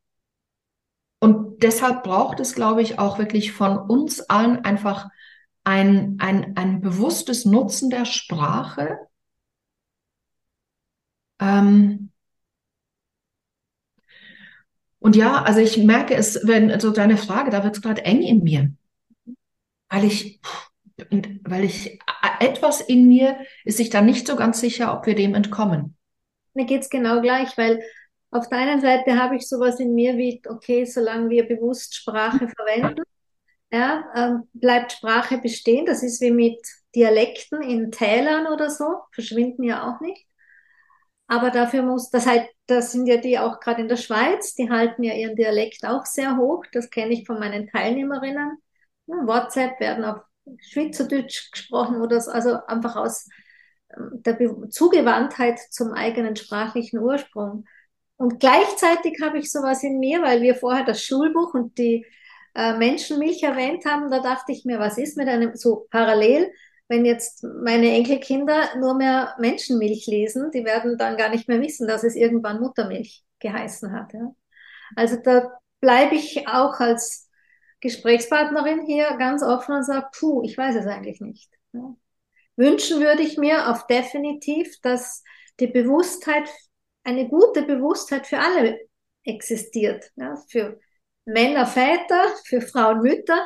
und deshalb braucht es, glaube ich, auch wirklich von uns allen einfach ein, ein, ein bewusstes Nutzen der Sprache. Ähm und ja, also ich merke es, wenn so also deine Frage, da wird es gerade eng in mir, weil ich, weil ich etwas in mir ist sich da nicht so ganz sicher, ob wir dem entkommen. Mir geht es genau gleich, weil auf der einen Seite habe ich sowas in mir wie, okay, solange wir bewusst Sprache verwenden, ja, ähm, bleibt Sprache bestehen. Das ist wie mit Dialekten in Tälern oder so, verschwinden ja auch nicht. Aber dafür muss, das halt, das sind ja die auch gerade in der Schweiz, die halten ja ihren Dialekt auch sehr hoch. Das kenne ich von meinen Teilnehmerinnen. Ja, WhatsApp werden auf Schweizerdeutsch gesprochen oder so, also einfach aus ähm, der Zugewandtheit zum eigenen sprachlichen Ursprung. Und gleichzeitig habe ich sowas in mir, weil wir vorher das Schulbuch und die äh, Menschenmilch erwähnt haben, da dachte ich mir, was ist mit einem so parallel, wenn jetzt meine Enkelkinder nur mehr Menschenmilch lesen, die werden dann gar nicht mehr wissen, dass es irgendwann Muttermilch geheißen hat. Ja? Also da bleibe ich auch als Gesprächspartnerin hier ganz offen und sage, puh, ich weiß es eigentlich nicht. Ja? Wünschen würde ich mir auf definitiv, dass die Bewusstheit, eine gute Bewusstheit für alle existiert. Ja, für Männer, Väter, für Frauen, Mütter,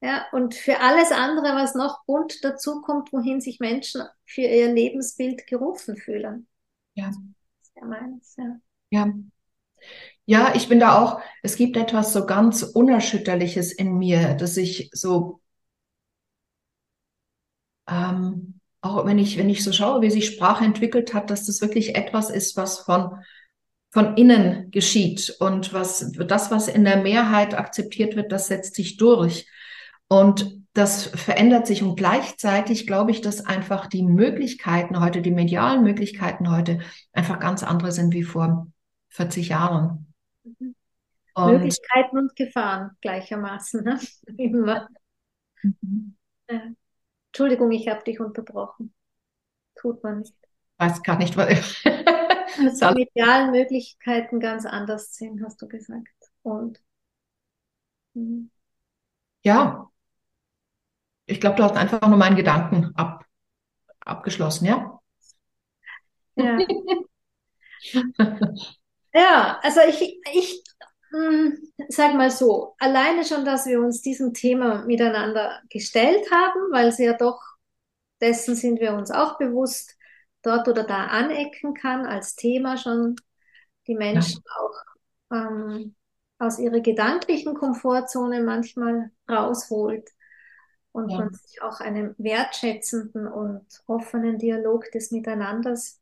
ja, und für alles andere, was noch bunt dazukommt, wohin sich Menschen für ihr Lebensbild gerufen fühlen. Ja. Sehr meins, ja. Ja. Ja, ich bin da auch, es gibt etwas so ganz Unerschütterliches in mir, dass ich so, ähm, auch wenn ich, wenn ich so schaue, wie sich Sprache entwickelt hat, dass das wirklich etwas ist, was von, von innen geschieht und was, das, was in der Mehrheit akzeptiert wird, das setzt sich durch. Und das verändert sich und gleichzeitig glaube ich, dass einfach die Möglichkeiten heute, die medialen Möglichkeiten heute einfach ganz andere sind wie vor 40 Jahren. Mhm. Und Möglichkeiten und Gefahren gleichermaßen. Ne? Mhm. Äh, Entschuldigung, ich habe dich unterbrochen. Tut man nicht. Weiß gar nicht, was. also die medialen Möglichkeiten ganz anders sind, hast du gesagt. Und mh. ja, ich glaube, du hast einfach nur meinen Gedanken ab, abgeschlossen, ja? Ja. Ja, also ich, ich hm, sag mal so, alleine schon, dass wir uns diesem Thema miteinander gestellt haben, weil sie ja doch, dessen sind wir uns auch bewusst, dort oder da anecken kann, als Thema schon die Menschen ja. auch ähm, aus ihrer gedanklichen Komfortzone manchmal rausholt und ja. man sich auch einem wertschätzenden und offenen Dialog des Miteinanders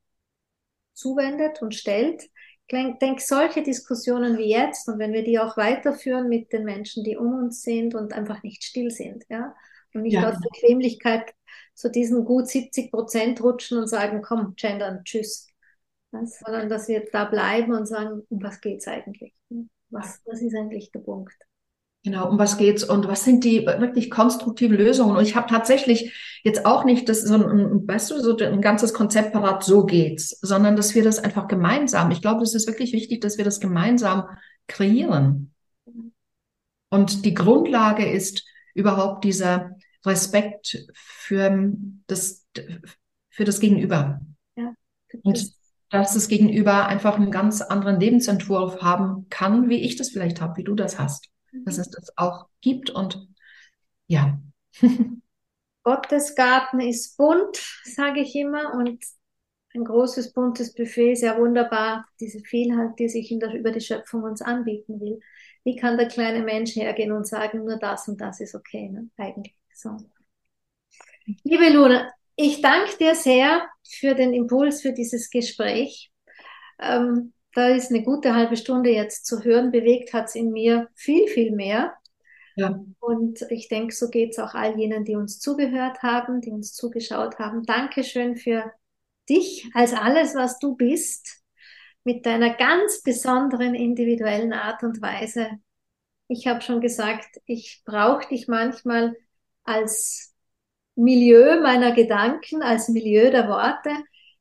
zuwendet und stellt denke, solche Diskussionen wie jetzt und wenn wir die auch weiterführen mit den Menschen, die um uns sind und einfach nicht still sind, ja, und nicht ja. aus Bequemlichkeit zu diesen gut 70 Prozent rutschen und sagen, komm, gendern, tschüss, ja, sondern dass wir da bleiben und sagen, um was geht es eigentlich? Was, was ist eigentlich der Punkt? Genau, um was geht's und was sind die wirklich konstruktiven Lösungen? Und ich habe tatsächlich jetzt auch nicht das so ein, weißt du, so ein ganzes Konzept parat, so geht's, sondern dass wir das einfach gemeinsam, ich glaube, es ist wirklich wichtig, dass wir das gemeinsam kreieren. Und die Grundlage ist überhaupt dieser Respekt für das, für das Gegenüber. Ja, und dass das Gegenüber einfach einen ganz anderen Lebensentwurf haben kann, wie ich das vielleicht habe, wie du das hast dass es das auch gibt und ja. Gottes Garten ist bunt, sage ich immer, und ein großes buntes Buffet ist ja wunderbar, diese Vielheit, die sich der, über die Schöpfung uns anbieten will. Wie kann der kleine Mensch hergehen und sagen, nur das und das ist okay, ne? eigentlich so. Liebe Luna, ich danke dir sehr für den Impuls für dieses Gespräch. Ähm, da ist eine gute halbe Stunde jetzt zu hören, bewegt hat es in mir viel, viel mehr. Ja. Und ich denke, so geht es auch all jenen, die uns zugehört haben, die uns zugeschaut haben. Dankeschön für dich als alles, was du bist, mit deiner ganz besonderen individuellen Art und Weise. Ich habe schon gesagt, ich brauche dich manchmal als Milieu meiner Gedanken, als Milieu der Worte.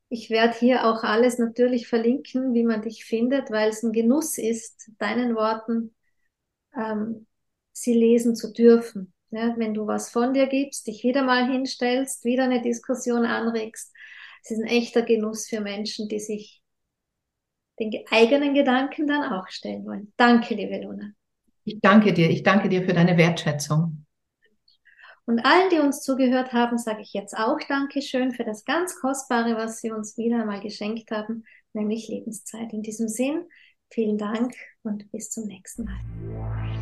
Ich werde hier auch alles natürlich verlinken, wie man dich findet, weil es ein Genuss ist, deinen Worten ähm, sie lesen zu dürfen. Ja, wenn du was von dir gibst, dich wieder mal hinstellst, wieder eine Diskussion anregst, es ist ein echter Genuss für Menschen, die sich den eigenen Gedanken dann auch stellen wollen. Danke, liebe Luna. Ich danke dir. Ich danke dir für deine Wertschätzung. Und allen, die uns zugehört haben, sage ich jetzt auch Dankeschön für das ganz Kostbare, was Sie uns wieder einmal geschenkt haben, nämlich Lebenszeit. In diesem Sinn, vielen Dank und bis zum nächsten Mal.